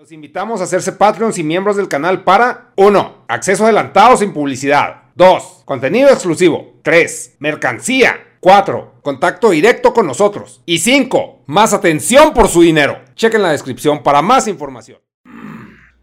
Los invitamos a hacerse Patreons y miembros del canal para 1. Acceso adelantado sin publicidad. 2. Contenido exclusivo. 3. Mercancía. 4. Contacto directo con nosotros. Y 5. Más atención por su dinero. Chequen la descripción para más información.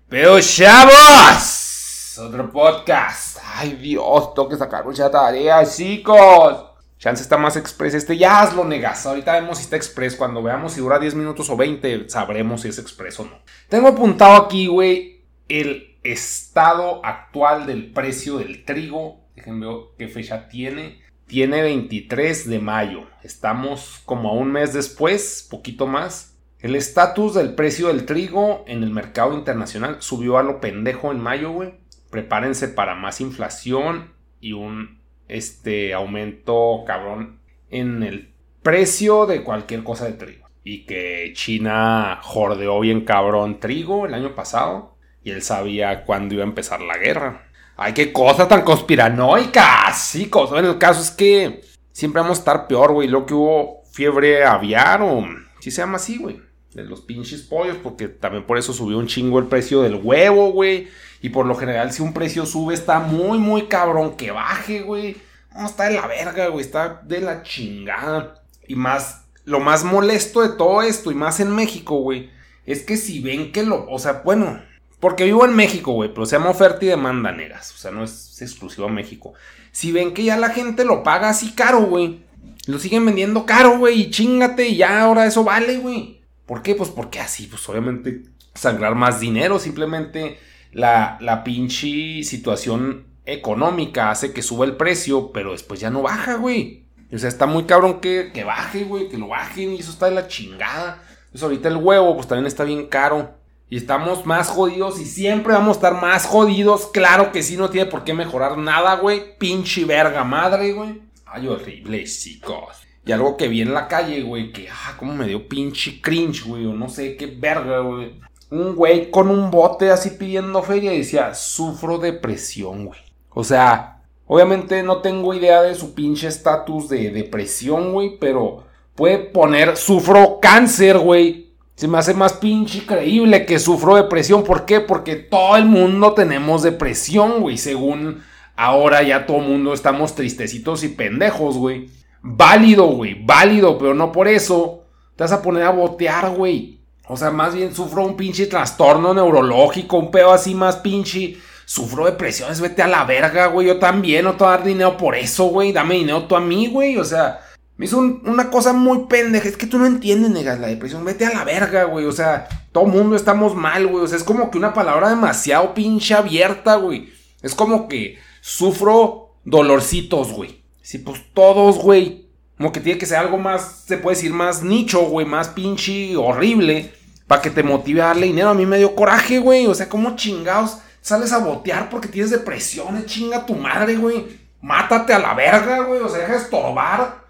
Pero chavos, otro podcast. Ay Dios, tengo sacar mucha tarea, chicos. Chance está más express. Este ya hazlo, negas. Ahorita vemos si está express. Cuando veamos si dura 10 minutos o 20, sabremos si es express o no. Tengo apuntado aquí, güey, el estado actual del precio del trigo. Déjenme ver qué fecha tiene. Tiene 23 de mayo. Estamos como a un mes después, poquito más. El estatus del precio del trigo en el mercado internacional subió a lo pendejo en mayo, güey. Prepárense para más inflación y un este aumento cabrón en el precio de cualquier cosa de trigo. Y que China jordeó bien cabrón trigo el año pasado. Y él sabía cuándo iba a empezar la guerra. Ay, qué cosa tan conspiranoica. Sí, cosa. el caso es que siempre vamos a estar peor, güey. Lo que hubo fiebre aviar o... Si se llama así, güey. De los pinches pollos. Porque también por eso subió un chingo el precio del huevo, güey. Y por lo general, si un precio sube, está muy, muy cabrón que baje, güey. No, está de la verga, güey. Está de la chingada. Y más, lo más molesto de todo esto, y más en México, güey, es que si ven que lo. O sea, bueno, porque vivo en México, güey, pero se llama oferta y demanda, negas. O sea, no es exclusivo a México. Si ven que ya la gente lo paga así caro, güey. Lo siguen vendiendo caro, güey. Y chingate, y ya ahora eso vale, güey. ¿Por qué? Pues porque así, pues obviamente sangrar más dinero. Simplemente la, la pinche situación económica hace que suba el precio, pero después ya no baja, güey. O sea, está muy cabrón que, que baje, güey, que lo bajen y eso está de la chingada. Entonces ahorita el huevo, pues también está bien caro. Y estamos más jodidos y siempre vamos a estar más jodidos. Claro que sí, no tiene por qué mejorar nada, güey. Pinche verga madre, güey. Ay, horrible, chicos. Y algo que vi en la calle, güey, que, ah, como me dio pinche cringe, güey, o no sé qué verga, güey. Un güey con un bote así pidiendo feria y decía, sufro depresión, güey. O sea, obviamente no tengo idea de su pinche estatus de depresión, güey, pero puede poner, sufro cáncer, güey. Se me hace más pinche creíble que sufro depresión. ¿Por qué? Porque todo el mundo tenemos depresión, güey. Según ahora ya todo el mundo estamos tristecitos y pendejos, güey. Válido, güey. Válido, pero no por eso te vas a poner a botear, güey. O sea, más bien sufro un pinche trastorno neurológico, un pedo así más pinche. Sufro depresiones, vete a la verga, güey. Yo también no te voy a dar dinero por eso, güey. Dame dinero tú a mí, güey. O sea, me hizo una cosa muy pendeja. Es que tú no entiendes, negas, la depresión. Vete a la verga, güey. O sea, todo mundo estamos mal, güey. O sea, es como que una palabra demasiado pinche abierta, güey. Es como que sufro dolorcitos, güey. Sí, pues todos, güey. Como que tiene que ser algo más, se puede decir, más nicho, güey. Más pinche horrible. Para que te motive a darle dinero. A mí me dio coraje, güey. O sea, como chingados sales a botear porque tienes depresión. Chinga tu madre, güey. Mátate a la verga, güey. O sea, deja de estorbar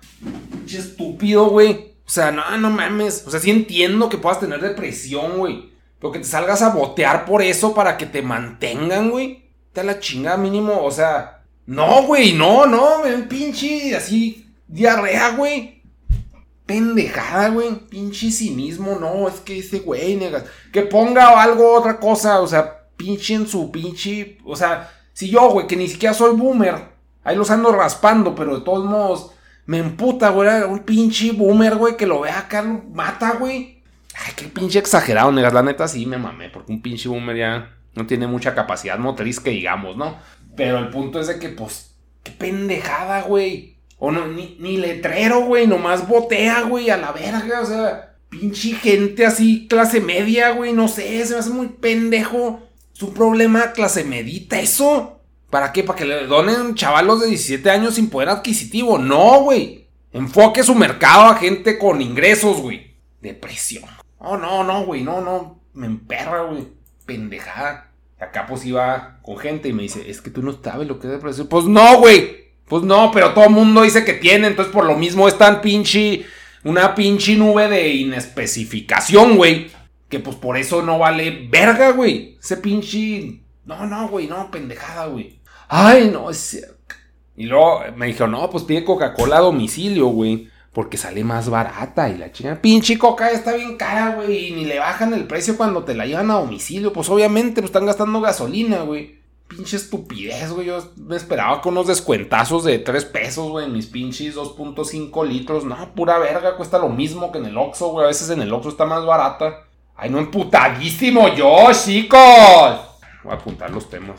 Pinche estúpido, güey. O sea, no, no mames. O sea, sí entiendo que puedas tener depresión, güey. Pero que te salgas a botear por eso para que te mantengan, güey. Te la chingada mínimo. O sea, no, güey, no, no. Un pinche así diarrea, güey. Pendejada, güey. Pinche cinismo. No, es que ese güey, negas. Que ponga algo, otra cosa. O sea, pinche en su pinche. O sea, si yo, güey, que ni siquiera soy boomer. Ahí los ando raspando, pero de todos modos me emputa, güey. Un pinche boomer, güey, que lo vea acá, mata, güey. Ay, qué pinche exagerado, negas. La neta sí me mamé, porque un pinche boomer ya no tiene mucha capacidad motriz que digamos, ¿no? Pero el punto es de que, pues, qué pendejada, güey. O no, ni, letrero, güey. Nomás botea, güey, a la verga. O sea, pinche gente así, clase media, güey. No sé, se me hace muy pendejo. Es un problema clase medita eso. ¿Para qué? ¿Para que le donen chavalos de 17 años sin poder adquisitivo? No, güey. Enfoque su mercado a gente con ingresos, güey. Depresión. Oh, no, no, güey. No, no. Me emperra, güey. Pendejada. Acá pues iba con gente y me dice, es que tú no sabes lo que es depresión. Pues no, güey. Pues no, pero todo el mundo dice que tiene. Entonces por lo mismo es tan pinche... Una pinche nube de inespecificación, güey. Que pues por eso no vale verga, güey. Ese pinche... No, no, güey, no, pendejada, güey. Ay, no, es. Y luego me dijo, no, pues pide Coca-Cola a domicilio, güey. porque sale más barata y la chingada. Pinche coca está bien cara, güey, y ni le bajan el precio cuando te la llevan a domicilio. Pues obviamente, pues están gastando gasolina, güey. Pinche estupidez, güey. Yo me esperaba con unos descuentazos de 3 pesos, güey, mis pinches 2.5 litros. No, pura verga, cuesta lo mismo que en el Oxxo, güey. A veces en el Oxxo está más barata. Ay, no emputadísimo yo, chicos. Voy a apuntar los temas.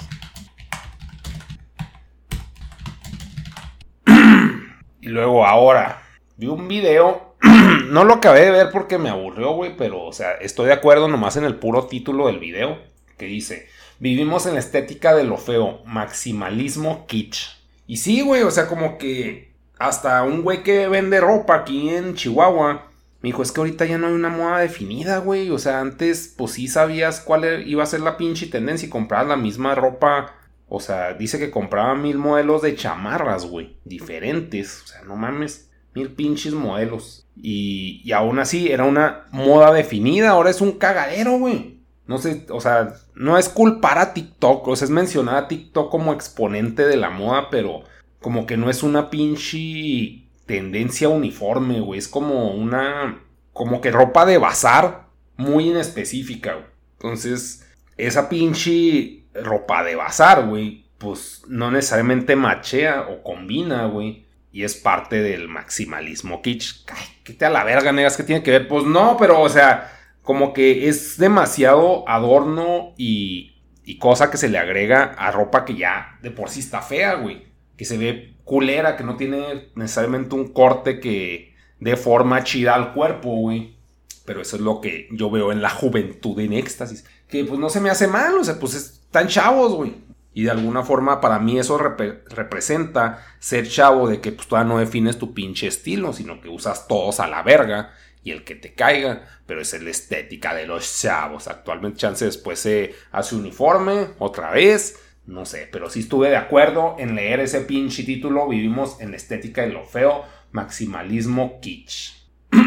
y luego ahora, vi un video. no lo acabé de ver porque me aburrió, güey, pero, o sea, estoy de acuerdo nomás en el puro título del video, que dice, vivimos en la estética de lo feo, maximalismo kitsch. Y sí, güey, o sea, como que hasta un güey que vende ropa aquí en Chihuahua, me dijo, es que ahorita ya no hay una moda definida, güey, o sea, antes, pues sí sabías cuál e-, iba a ser la pinche tendencia y comprabas la misma ropa. O sea, dice que compraba mil modelos de chamarras, güey, diferentes, o sea, no mames mil pinches modelos. Y, y aún así era una moda definida, ahora es un cagadero, güey. No sé, o sea, no es culpar a TikTok, o sea, es mencionar a TikTok como exponente de la moda, pero como que no es una pinche tendencia uniforme, güey. Es como una, como que ropa de bazar muy inespecífica, güey. Entonces, esa pinche ropa de bazar, güey, pues no necesariamente machea o combina, güey y es parte del maximalismo kitsch. Ay, te a la verga, negas, ¿qué tiene que ver? Pues no, pero, o sea, como que es demasiado adorno y, cosa que se le agrega a ropa que ya de por sí está fea, güey. Que se ve culera, que no tiene necesariamente un corte que dé forma chida al cuerpo, güey. Pero eso es lo que yo veo en la juventud en éxtasis. Que pues no se me hace mal, o sea, pues están chavos, güey. Y de alguna forma para mí eso representa ser chavo de que pues todavía no defines tu pinche estilo, sino que usas todos a la verga y el que te caiga, pero es la estética de los chavos. Actualmente chance después se hace uniforme otra vez, no sé, pero sí estuve de acuerdo en leer ese pinche título, vivimos en la estética de lo feo, maximalismo kitsch.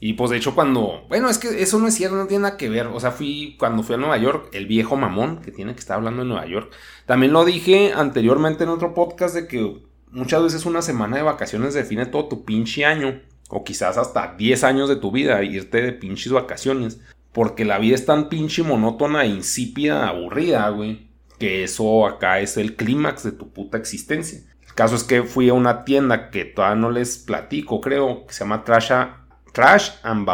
Y pues de hecho cuando, bueno, es que eso no es cierto, no tiene nada que ver. O sea, fui cuando fui a Nueva York, el viejo mamón que tiene que estar hablando de Nueva York. También lo dije anteriormente en otro podcast de que muchas veces una semana de vacaciones define todo tu pinche año. O quizás hasta 10 años de tu vida, irte de pinches vacaciones. Porque la vida es tan pinche monótona, insípida, aburrida, güey. Que eso acá es el clímax de tu puta existencia. El caso es que fui a una tienda que todavía no les platico, creo, que se llama Trash and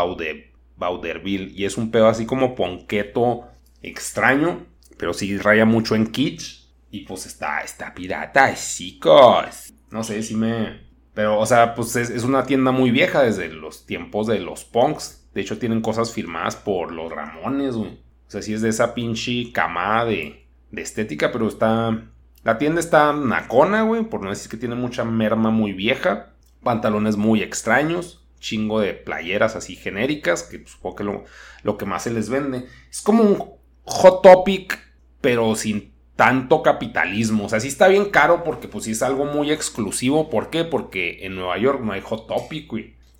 Bauderville. Y es un pedo así como ponqueto extraño, pero sí raya mucho en kitsch. Y pues está, está pirata, chicos. No sé si me... Pero, o sea, pues es, una tienda muy vieja desde los tiempos de los punks. De hecho, tienen cosas firmadas por los Ramones, güey. O sea, sí es de esa pinche camada de, de estética, pero está... La tienda está nacona, güey, por no decir que tiene mucha merma muy vieja. Pantalones muy extraños chingo de playeras así genéricas, que supongo que lo, lo que más se les vende. Es como un hot topic, pero sin tanto capitalismo. O sea, sí está bien caro porque pues sí es algo muy exclusivo. ¿Por qué? Porque en Nueva York no hay hot topic.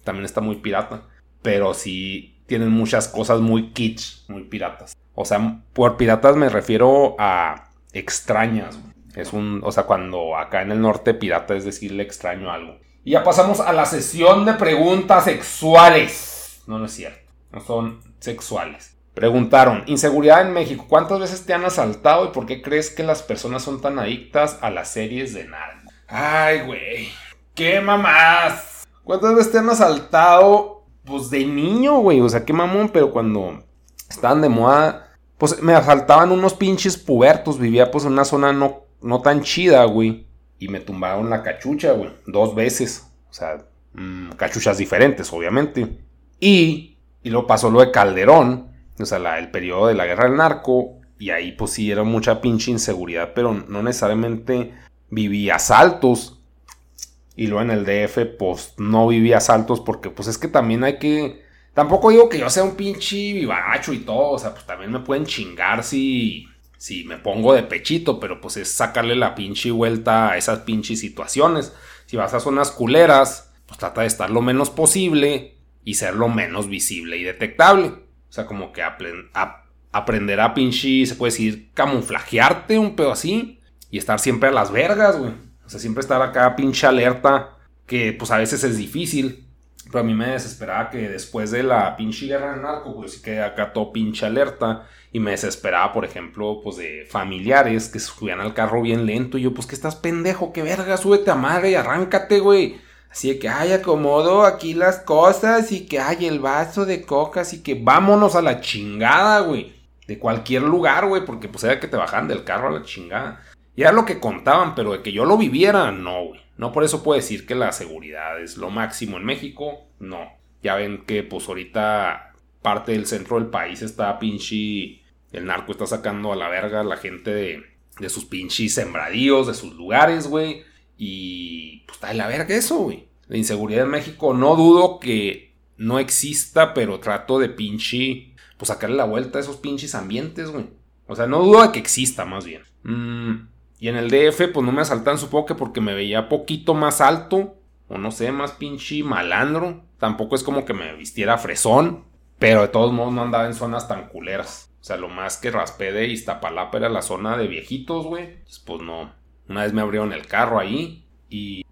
También está muy pirata. Pero sí tienen muchas cosas muy kitsch, muy piratas. O sea, por piratas me refiero a extrañas. Es un, o sea, cuando acá en el norte pirata es decirle extraño algo. Y ya pasamos a la sesión de preguntas sexuales. No, no es cierto. No son sexuales. Preguntaron, inseguridad en México, ¿cuántas veces te han asaltado y por qué crees que las personas son tan adictas a las series de narco? Ay, güey. ¿Qué mamás? ¿Cuántas veces te han asaltado? Pues de niño, güey. O sea, qué mamón, pero cuando estaban de moda, pues me asaltaban unos pinches pubertos. Vivía pues en una zona no, no tan chida, güey y me tumbaron la cachucha, güey, dos veces. O sea, mm, cachuchas diferentes, obviamente. Y, y luego pasó lo de Calderón, o sea, el periodo de la guerra del narco, y ahí pues sí era mucha pinche inseguridad, pero no necesariamente vivía asaltos. Y luego en el DF, pues no vivía asaltos porque pues es que también hay que... Tampoco digo que yo sea un pinche vivacho y todo, o sea, pues también me pueden chingar si si me pongo de pechito, pero pues es sacarle la pinche vuelta a esas pinches situaciones. Si vas a zonas culeras, pues trata de estar lo menos posible y ser lo menos visible y detectable. O sea, como que aprender a pinche, se puede decir, camuflajearte un pedo así y estar siempre a las vergas, güey. O sea, siempre estar acá pinche alerta, que pues a veces es difícil. Pero a mí me desesperaba que después de la pinche guerra del narco, pues sí que acá todo pinche alerta. Y me desesperaba, por ejemplo, pues de familiares que subían al carro bien lento. Y yo, pues que estás pendejo, que verga, súbete a madre y arráncate, güey. Así que, ay, acomodo aquí las cosas y que, hay el vaso de coca, así que vámonos a la chingada, güey. De cualquier lugar, güey, porque pues era que te bajaban del carro a la chingada. Y era lo que contaban, pero de que yo lo viviera, no, güey. No por eso puedo decir que la seguridad es lo máximo en México, no. Ya ven que pues ahorita parte del centro del país está pinche... El narco está sacando a la verga a la gente de, de sus pinches sembradíos, de sus lugares, güey. Y está de la verga eso, güey. La inseguridad en México no dudo que no exista, pero trato de pinche, pues sacarle la vuelta a esos pinches ambientes, güey. O sea, no dudo de que exista, más bien. Mm, y en el DF, pues no me asaltan, supongo que porque me veía poquito más alto, o no sé, más pinche malandro. Tampoco es como que me vistiera fresón, pero de todos modos no andaba en zonas tan culeras. O sea, lo más que raspé de Iztapalapa era la zona de viejitos, güey. Pues no, una vez me abrieron el carro ahí y...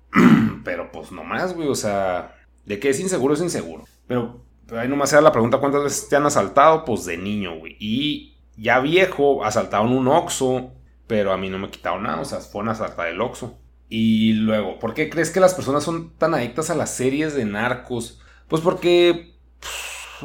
pero pues nomás, güey, o sea, de que es inseguro es inseguro. Pero, ahí nomás era la pregunta cuántas veces te han asaltado, pues de niño, güey. Y ya viejo, asaltaron un Oxxo, pero a mí no me quitaron nada, o sea, fue una asaltada del Oxxo. Y luego, ¿por qué crees que las personas son tan adictas a las series de narcos? Pues porque,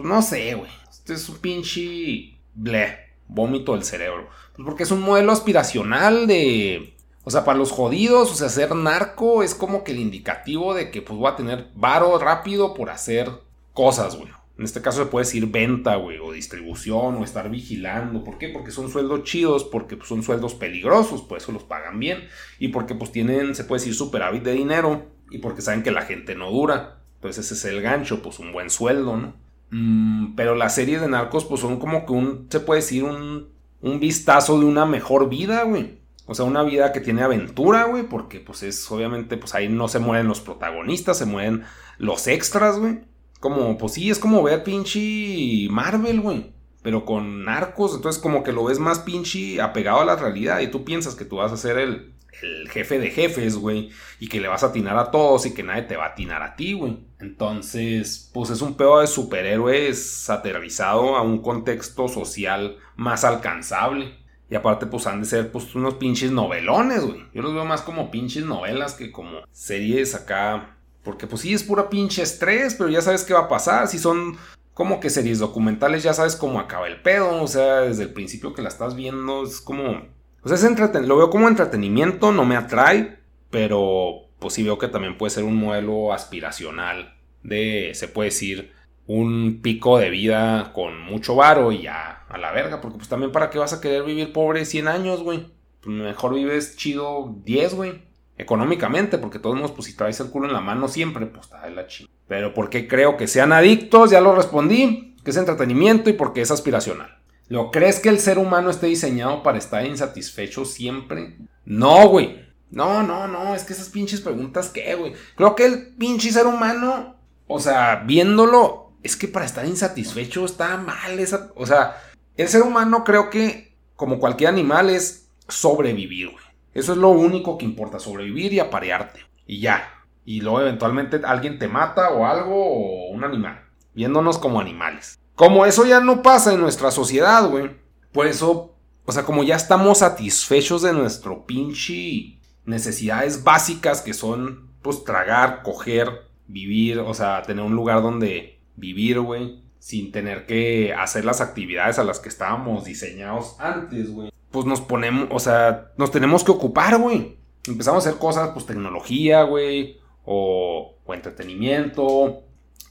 no sé, güey. Este es un pinche bleh, vómito del cerebro. Pues porque es un modelo aspiracional de o sea, para los jodidos, o sea, ser narco es como que el indicativo de que pues voy a tener varo rápido por hacer cosas, güey. En este caso se puede decir venta, güey, o distribución, o estar vigilando. ¿Por qué? Porque son sueldos chidos, porque pues, son sueldos peligrosos, por eso los pagan bien. Y porque pues tienen, se puede decir, superávit de dinero. Y porque saben que la gente no dura. Entonces ese es el gancho, pues un buen sueldo, ¿no? Mm, pero las series de narcos pues son como que un, se puede decir, un, un vistazo de una mejor vida, güey. O sea, una vida que tiene aventura, güey, porque pues es obviamente, pues ahí no se mueren los protagonistas, se mueren los extras, güey. Como, pues sí, es como ver pinche Marvel, güey. Pero con narcos, entonces como que lo ves más pinche apegado a la realidad y tú piensas que tú vas a ser el, el jefe de jefes, güey, y que le vas a atinar a todos y que nadie te va a atinar a ti, güey. Entonces, pues es un pedo de superhéroes aterrizado a un contexto social más alcanzable. Y aparte, pues han de ser pues unos pinches novelones, güey. Yo los veo más como pinches novelas que como series acá. Porque pues sí, es pura pinche estrés, pero ya sabes qué va a pasar. Si son como que series documentales, ya sabes cómo acaba el pedo. O sea, desde el principio que la estás viendo, es como... O sea, es entreten lo veo como entretenimiento, no me atrae, pero pues sí veo que también puede ser un modelo aspiracional de, se puede decir, un pico de vida con mucho varo y ya a la verga, porque pues también para qué vas a querer vivir pobre 100 años, güey. Pues mejor vives chido 10, güey. Económicamente, porque todos modos, pues si traes el culo en la mano siempre, pues está de la chingada. Pero porque creo que sean adictos, ya lo respondí, que es entretenimiento y porque es aspiracional. ¿Lo crees que el ser humano esté diseñado para estar insatisfecho siempre? No, güey. No, no, no, es que esas pinches preguntas, ¿qué, güey? Creo que el pinche ser humano, o sea, viéndolo, es que para estar insatisfecho está mal esa, o sea, el ser humano creo que como cualquier animal es sobrevivir, güey. Eso es lo único que importa, sobrevivir y aparearte. Y ya. Y luego eventualmente alguien te mata o algo o un animal. Viéndonos como animales. Como eso ya no pasa en nuestra sociedad, güey. Por eso, o sea, como ya estamos satisfechos de nuestro pinche necesidades básicas que son, pues, tragar, coger, vivir, o sea, tener un lugar donde vivir, güey, sin tener que hacer las actividades a las que estábamos diseñados antes, güey. Pues nos ponemos, o sea, nos tenemos que ocupar, güey. Empezamos a hacer cosas, pues tecnología, güey, o, entretenimiento,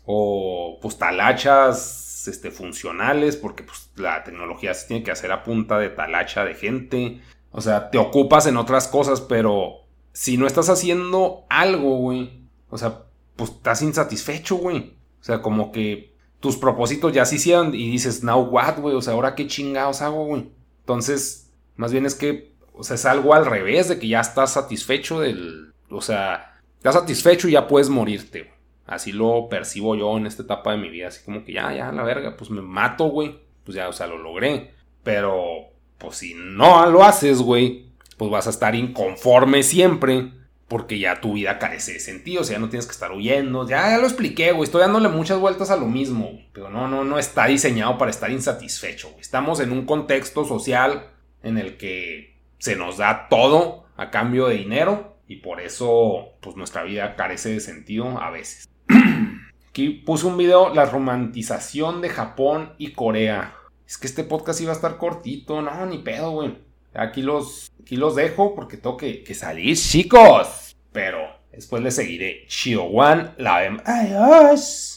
o pues talachas este, funcionales, porque pues la tecnología se tiene que hacer a punta de talacha de gente. O sea, te ocupas en otras cosas, pero si no estás haciendo algo, güey, o sea, pues estás insatisfecho, güey. O sea, como que tus propósitos ya se hicieron y dices, now what, güey, o sea, ahora qué chingados hago, güey. Entonces, más bien es que, o sea, es algo al revés de que ya estás satisfecho del, o sea, estás satisfecho y ya puedes morirte, güey. Así lo percibo yo en esta etapa de mi vida, así como que ya, ya, la verga, pues me mato, güey. Pues ya, o sea, lo logré. Pero, pues si no lo haces, güey, pues vas a estar inconforme siempre porque ya tu vida carece de sentido, o sea, ya no tienes que estar huyendo, ya, lo expliqué, güey, estoy dándole muchas vueltas a lo mismo, pero no, no, no está diseñado para estar insatisfecho, güey. Estamos en un contexto social en el que se nos da todo a cambio de dinero y por eso, pues nuestra vida carece de sentido a veces. Aquí puse un video, la romantización de Japón y Corea. Es que este podcast iba a estar cortito, no, ni pedo, güey. Aquí los, aquí los dejo porque tengo que, salir, chicos. Pero después les seguiré. One, la vemos. Adiós.